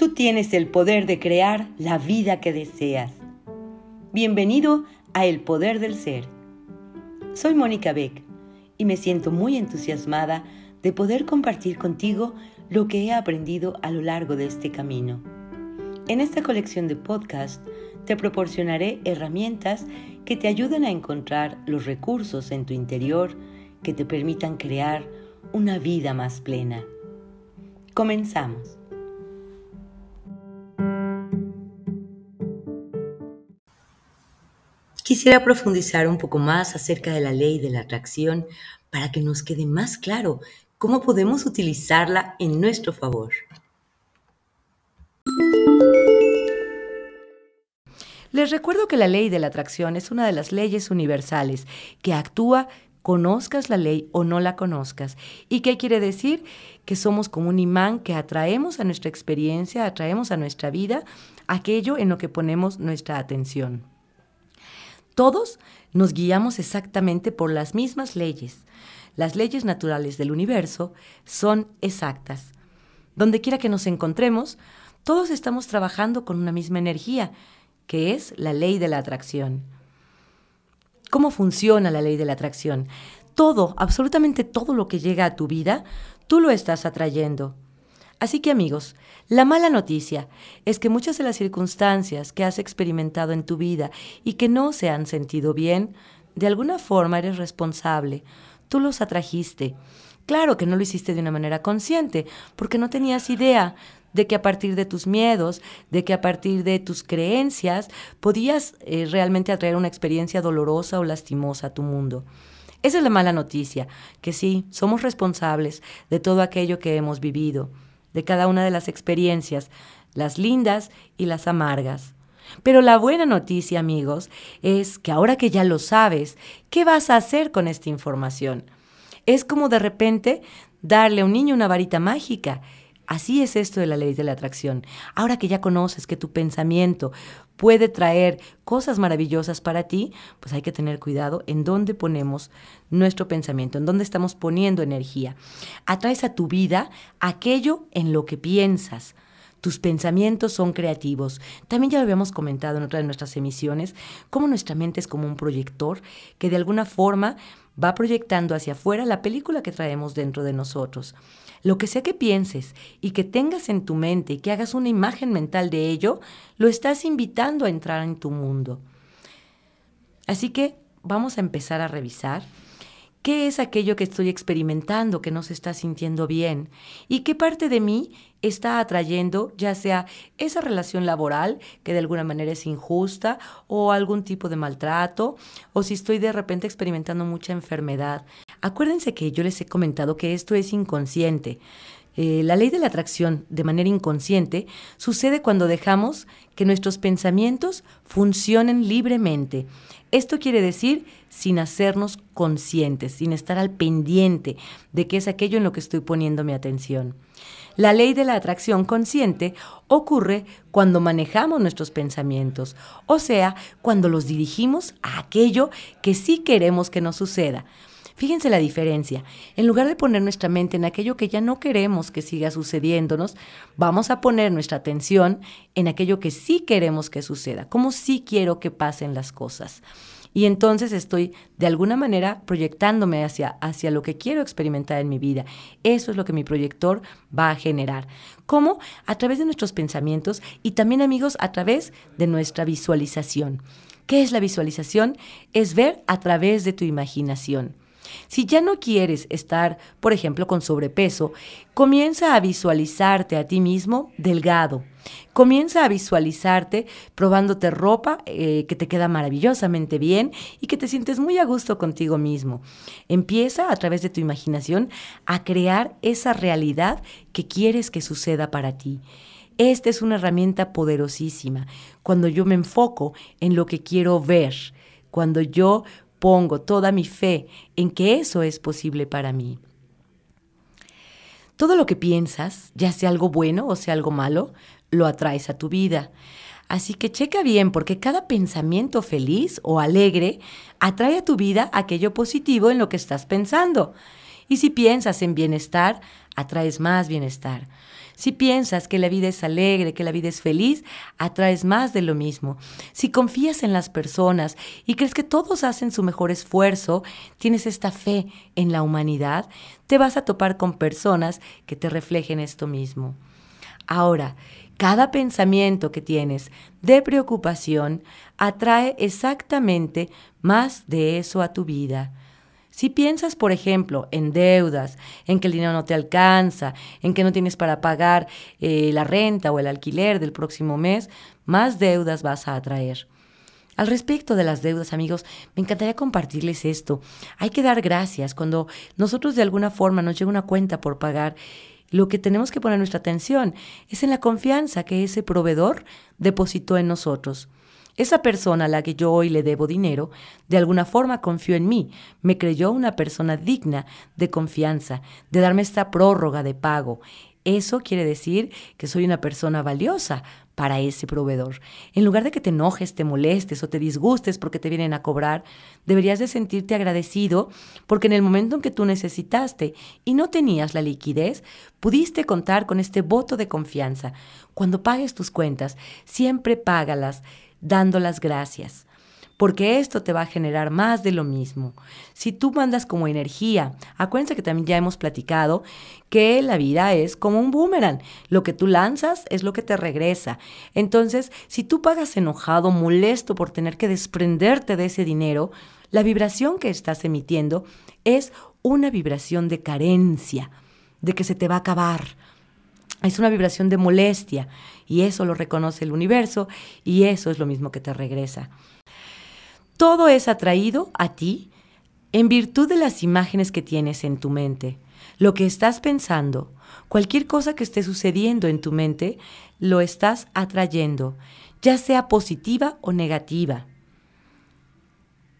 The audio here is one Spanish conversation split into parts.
Tú tienes el poder de crear la vida que deseas. Bienvenido a El Poder del Ser. Soy Mónica Beck y me siento muy entusiasmada de poder compartir contigo lo que he aprendido a lo largo de este camino. En esta colección de podcast te proporcionaré herramientas que te ayuden a encontrar los recursos en tu interior que te permitan crear una vida más plena. Comenzamos. Quisiera profundizar un poco más acerca de la ley de la atracción para que nos quede más claro cómo podemos utilizarla en nuestro favor. Les recuerdo que la ley de la atracción es una de las leyes universales que actúa conozcas la ley o no la conozcas. ¿Y qué quiere decir? Que somos como un imán que atraemos a nuestra experiencia, atraemos a nuestra vida aquello en lo que ponemos nuestra atención. Todos nos guiamos exactamente por las mismas leyes. Las leyes naturales del universo son exactas. Donde quiera que nos encontremos, todos estamos trabajando con una misma energía, que es la ley de la atracción. ¿Cómo funciona la ley de la atracción? Todo, absolutamente todo lo que llega a tu vida, tú lo estás atrayendo. Así que amigos, la mala noticia es que muchas de las circunstancias que has experimentado en tu vida y que no se han sentido bien, de alguna forma eres responsable. Tú los atrajiste. Claro que no lo hiciste de una manera consciente, porque no tenías idea de que a partir de tus miedos, de que a partir de tus creencias podías eh, realmente atraer una experiencia dolorosa o lastimosa a tu mundo. Esa es la mala noticia, que sí, somos responsables de todo aquello que hemos vivido, de cada una de las experiencias, las lindas y las amargas. Pero la buena noticia, amigos, es que ahora que ya lo sabes, ¿qué vas a hacer con esta información? Es como de repente darle a un niño una varita mágica Así es esto de la ley de la atracción. Ahora que ya conoces que tu pensamiento puede traer cosas maravillosas para ti, pues hay que tener cuidado en dónde ponemos nuestro pensamiento, en dónde estamos poniendo energía. Atraes a tu vida aquello en lo que piensas. Tus pensamientos son creativos. También ya lo habíamos comentado en otra de nuestras emisiones, cómo nuestra mente es como un proyector que de alguna forma va proyectando hacia afuera la película que traemos dentro de nosotros. Lo que sea que pienses y que tengas en tu mente y que hagas una imagen mental de ello, lo estás invitando a entrar en tu mundo. Así que vamos a empezar a revisar ¿Qué es aquello que estoy experimentando que no se está sintiendo bien? ¿Y qué parte de mí está atrayendo, ya sea esa relación laboral que de alguna manera es injusta o algún tipo de maltrato, o si estoy de repente experimentando mucha enfermedad? Acuérdense que yo les he comentado que esto es inconsciente. Eh, la ley de la atracción de manera inconsciente sucede cuando dejamos que nuestros pensamientos funcionen libremente. Esto quiere decir sin hacernos conscientes, sin estar al pendiente de qué es aquello en lo que estoy poniendo mi atención. La ley de la atracción consciente ocurre cuando manejamos nuestros pensamientos, o sea, cuando los dirigimos a aquello que sí queremos que nos suceda. Fíjense la diferencia. En lugar de poner nuestra mente en aquello que ya no queremos que siga sucediéndonos, vamos a poner nuestra atención en aquello que sí queremos que suceda, como sí quiero que pasen las cosas. Y entonces estoy de alguna manera proyectándome hacia, hacia lo que quiero experimentar en mi vida. Eso es lo que mi proyector va a generar. ¿Cómo? A través de nuestros pensamientos y también amigos a través de nuestra visualización. ¿Qué es la visualización? Es ver a través de tu imaginación. Si ya no quieres estar, por ejemplo, con sobrepeso, comienza a visualizarte a ti mismo delgado. Comienza a visualizarte probándote ropa eh, que te queda maravillosamente bien y que te sientes muy a gusto contigo mismo. Empieza a través de tu imaginación a crear esa realidad que quieres que suceda para ti. Esta es una herramienta poderosísima. Cuando yo me enfoco en lo que quiero ver, cuando yo pongo toda mi fe en que eso es posible para mí. Todo lo que piensas, ya sea algo bueno o sea algo malo, lo atraes a tu vida. Así que checa bien porque cada pensamiento feliz o alegre atrae a tu vida aquello positivo en lo que estás pensando. Y si piensas en bienestar, atraes más bienestar. Si piensas que la vida es alegre, que la vida es feliz, atraes más de lo mismo. Si confías en las personas y crees que todos hacen su mejor esfuerzo, tienes esta fe en la humanidad, te vas a topar con personas que te reflejen esto mismo. Ahora, cada pensamiento que tienes de preocupación atrae exactamente más de eso a tu vida. Si piensas, por ejemplo, en deudas, en que el dinero no te alcanza, en que no tienes para pagar eh, la renta o el alquiler del próximo mes, más deudas vas a atraer. Al respecto de las deudas, amigos, me encantaría compartirles esto. Hay que dar gracias cuando nosotros de alguna forma nos llega una cuenta por pagar. Lo que tenemos que poner nuestra atención es en la confianza que ese proveedor depositó en nosotros. Esa persona a la que yo hoy le debo dinero, de alguna forma confió en mí, me creyó una persona digna de confianza, de darme esta prórroga de pago. Eso quiere decir que soy una persona valiosa para ese proveedor. En lugar de que te enojes, te molestes o te disgustes porque te vienen a cobrar, deberías de sentirte agradecido porque en el momento en que tú necesitaste y no tenías la liquidez, pudiste contar con este voto de confianza. Cuando pagues tus cuentas, siempre págalas dando las gracias, porque esto te va a generar más de lo mismo. Si tú mandas como energía, acuérdense que también ya hemos platicado que la vida es como un boomerang, lo que tú lanzas es lo que te regresa. Entonces, si tú pagas enojado, molesto por tener que desprenderte de ese dinero, la vibración que estás emitiendo es una vibración de carencia, de que se te va a acabar, es una vibración de molestia y eso lo reconoce el universo y eso es lo mismo que te regresa. Todo es atraído a ti en virtud de las imágenes que tienes en tu mente. Lo que estás pensando, cualquier cosa que esté sucediendo en tu mente, lo estás atrayendo, ya sea positiva o negativa.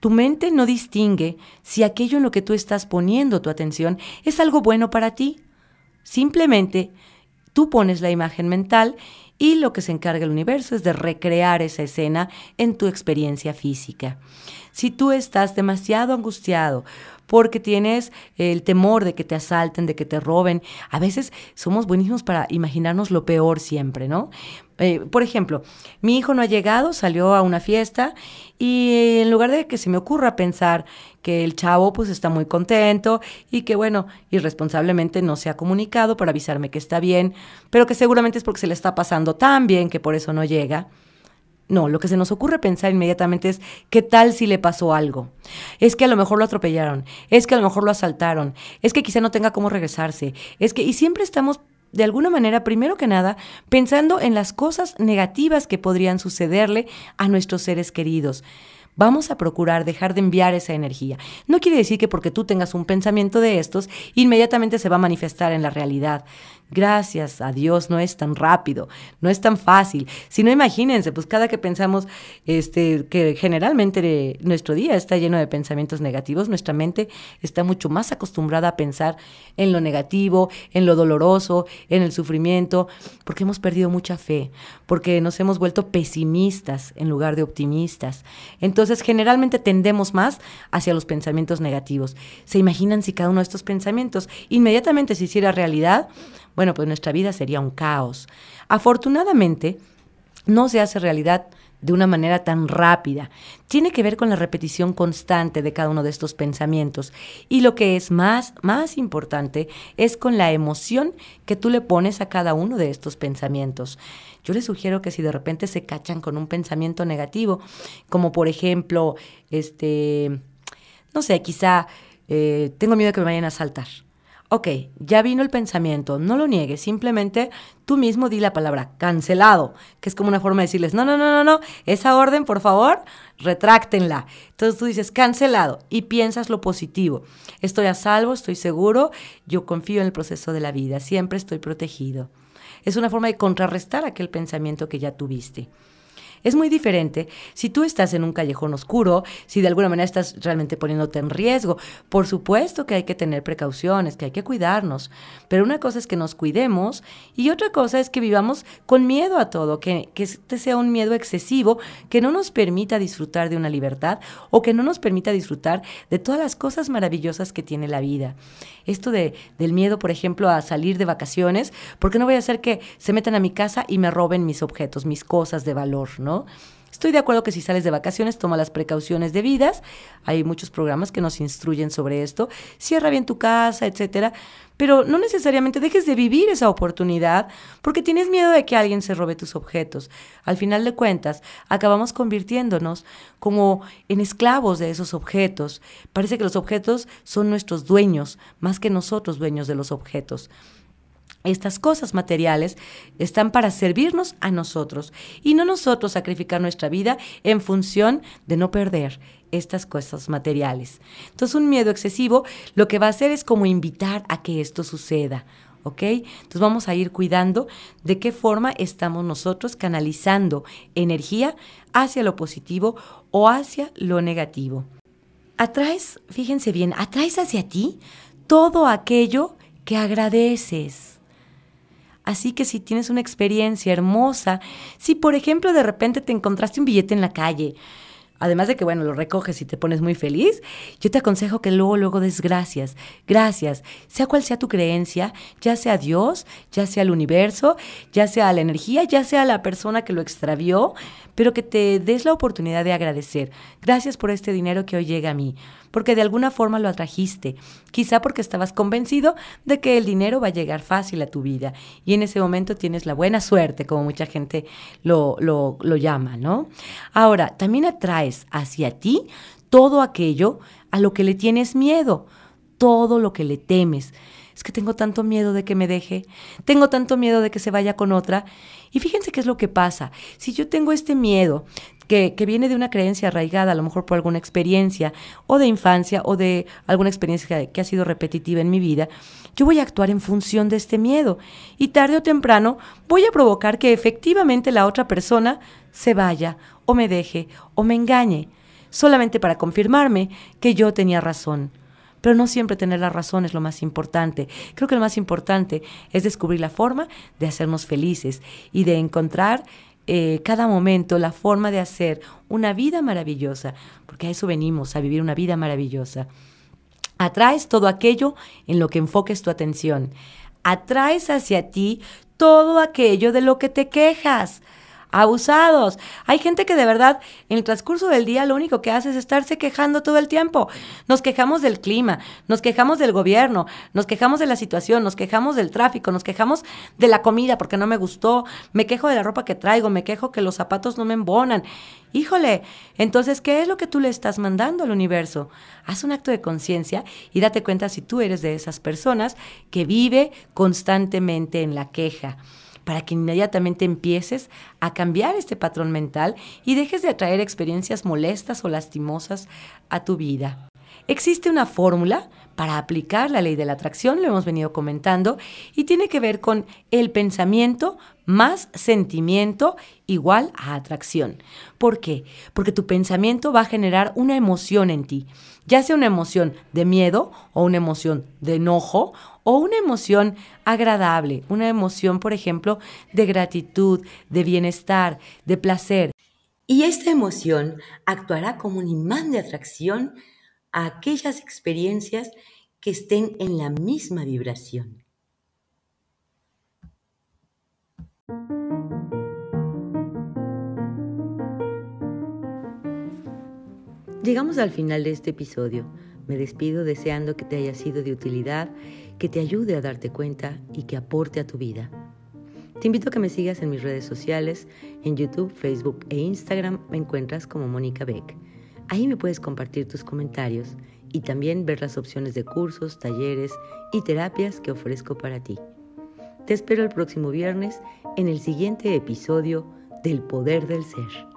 Tu mente no distingue si aquello en lo que tú estás poniendo tu atención es algo bueno para ti. Simplemente Tú pones la imagen mental y lo que se encarga el universo es de recrear esa escena en tu experiencia física. Si tú estás demasiado angustiado porque tienes el temor de que te asalten, de que te roben, a veces somos buenísimos para imaginarnos lo peor siempre, ¿no? Eh, por ejemplo, mi hijo no ha llegado, salió a una fiesta y en lugar de que se me ocurra pensar que el chavo pues está muy contento y que bueno, irresponsablemente no se ha comunicado para avisarme que está bien, pero que seguramente es porque se le está pasando tan bien que por eso no llega. No, lo que se nos ocurre pensar inmediatamente es, ¿qué tal si le pasó algo? Es que a lo mejor lo atropellaron, es que a lo mejor lo asaltaron, es que quizá no tenga cómo regresarse, es que, y siempre estamos de alguna manera, primero que nada, pensando en las cosas negativas que podrían sucederle a nuestros seres queridos. Vamos a procurar dejar de enviar esa energía. No quiere decir que porque tú tengas un pensamiento de estos, inmediatamente se va a manifestar en la realidad. Gracias a Dios no es tan rápido, no es tan fácil. Si no, imagínense, pues cada que pensamos este, que generalmente nuestro día está lleno de pensamientos negativos, nuestra mente está mucho más acostumbrada a pensar en lo negativo, en lo doloroso, en el sufrimiento, porque hemos perdido mucha fe, porque nos hemos vuelto pesimistas en lugar de optimistas. Entonces, generalmente tendemos más hacia los pensamientos negativos. ¿Se imaginan si cada uno de estos pensamientos inmediatamente se hiciera realidad? Bueno, pues nuestra vida sería un caos. Afortunadamente, no se hace realidad de una manera tan rápida. Tiene que ver con la repetición constante de cada uno de estos pensamientos. Y lo que es más, más importante es con la emoción que tú le pones a cada uno de estos pensamientos. Yo les sugiero que si de repente se cachan con un pensamiento negativo, como por ejemplo, este, no sé, quizá eh, tengo miedo de que me vayan a asaltar Ok, ya vino el pensamiento, no lo niegues, simplemente tú mismo di la palabra cancelado, que es como una forma de decirles, no, no, no, no, no, esa orden, por favor, retráctenla. Entonces tú dices cancelado y piensas lo positivo. Estoy a salvo, estoy seguro, yo confío en el proceso de la vida, siempre estoy protegido. Es una forma de contrarrestar aquel pensamiento que ya tuviste. Es muy diferente si tú estás en un callejón oscuro, si de alguna manera estás realmente poniéndote en riesgo. Por supuesto que hay que tener precauciones, que hay que cuidarnos, pero una cosa es que nos cuidemos y otra cosa es que vivamos con miedo a todo, que, que este sea un miedo excesivo que no nos permita disfrutar de una libertad o que no nos permita disfrutar de todas las cosas maravillosas que tiene la vida. Esto de, del miedo, por ejemplo, a salir de vacaciones, porque no voy a hacer que se metan a mi casa y me roben mis objetos, mis cosas de valor, ¿no? Estoy de acuerdo que si sales de vacaciones, toma las precauciones debidas. Hay muchos programas que nos instruyen sobre esto. Cierra bien tu casa, etcétera. Pero no necesariamente dejes de vivir esa oportunidad porque tienes miedo de que alguien se robe tus objetos. Al final de cuentas, acabamos convirtiéndonos como en esclavos de esos objetos. Parece que los objetos son nuestros dueños, más que nosotros dueños de los objetos. Estas cosas materiales están para servirnos a nosotros y no nosotros sacrificar nuestra vida en función de no perder estas cosas materiales. Entonces un miedo excesivo lo que va a hacer es como invitar a que esto suceda. ¿Ok? Entonces vamos a ir cuidando de qué forma estamos nosotros canalizando energía hacia lo positivo o hacia lo negativo. Atraes, fíjense bien, atraes hacia ti todo aquello que agradeces Así que si tienes una experiencia hermosa, si por ejemplo de repente te encontraste un billete en la calle, además de que, bueno, lo recoges y te pones muy feliz, yo te aconsejo que luego, luego des gracias. Gracias. Sea cual sea tu creencia, ya sea Dios, ya sea el universo, ya sea la energía, ya sea la persona que lo extravió, pero que te des la oportunidad de agradecer. Gracias por este dinero que hoy llega a mí porque de alguna forma lo atrajiste, quizá porque estabas convencido de que el dinero va a llegar fácil a tu vida. Y en ese momento tienes la buena suerte, como mucha gente lo, lo, llama, ¿no? Ahora, también atraes hacia ti todo aquello a lo que le tienes miedo, todo lo que le temes es que tengo tanto miedo de que me deje, tengo tanto miedo de que se vaya con otra. Y fíjense qué es lo que pasa. Si yo tengo este miedo que, viene de una creencia arraigada, a lo mejor por alguna experiencia o de infancia o de alguna experiencia que ha sido repetitiva en mi vida, yo voy a actuar en función de este miedo y tarde o temprano voy a provocar que efectivamente la otra persona se vaya o me deje o me engañe, solamente para confirmarme que yo tenía razón. Pero no siempre tener la razón es lo más importante. Creo que lo más importante es descubrir la forma de hacernos felices y de encontrar eh, cada momento la forma de hacer una vida maravillosa, porque a eso venimos, a vivir una vida maravillosa. Atraes todo aquello en lo que enfoques tu atención. Atraes hacia ti todo aquello de lo que te quejas abusados. Hay gente que de verdad en el transcurso del día lo único que hace es estarse quejando todo el tiempo. Nos quejamos del clima, nos quejamos del gobierno, nos quejamos de la situación, nos quejamos del tráfico, nos quejamos de la comida porque no me gustó, me quejo de la ropa que traigo, me quejo que los zapatos no me embonan. Híjole, entonces, ¿qué es lo que tú le estás mandando al universo? Haz un acto de conciencia y date cuenta si tú eres de esas personas que vive constantemente en la queja para que inmediatamente empieces a cambiar este patrón mental y dejes de atraer experiencias molestas o lastimosas a tu vida. Existe una fórmula para aplicar la ley de la atracción, lo hemos venido comentando, y tiene que ver con el pensamiento más sentimiento igual a atracción. ¿Por qué? Porque tu pensamiento va a generar una emoción en ti, ya sea una emoción de miedo o una emoción de enojo o una emoción agradable, una emoción, por ejemplo, de gratitud, de bienestar, de placer. Y esta emoción actuará como un imán de atracción a aquellas experiencias que estén en la misma vibración. Llegamos al final de este episodio. Me despido deseando que te haya sido de utilidad, que te ayude a darte cuenta y que aporte a tu vida. Te invito a que me sigas en mis redes sociales, en YouTube, Facebook e Instagram me encuentras como Mónica Beck. Ahí me puedes compartir tus comentarios y también ver las opciones de cursos, talleres y terapias que ofrezco para ti. Te espero el próximo viernes en el siguiente episodio del Poder del Ser.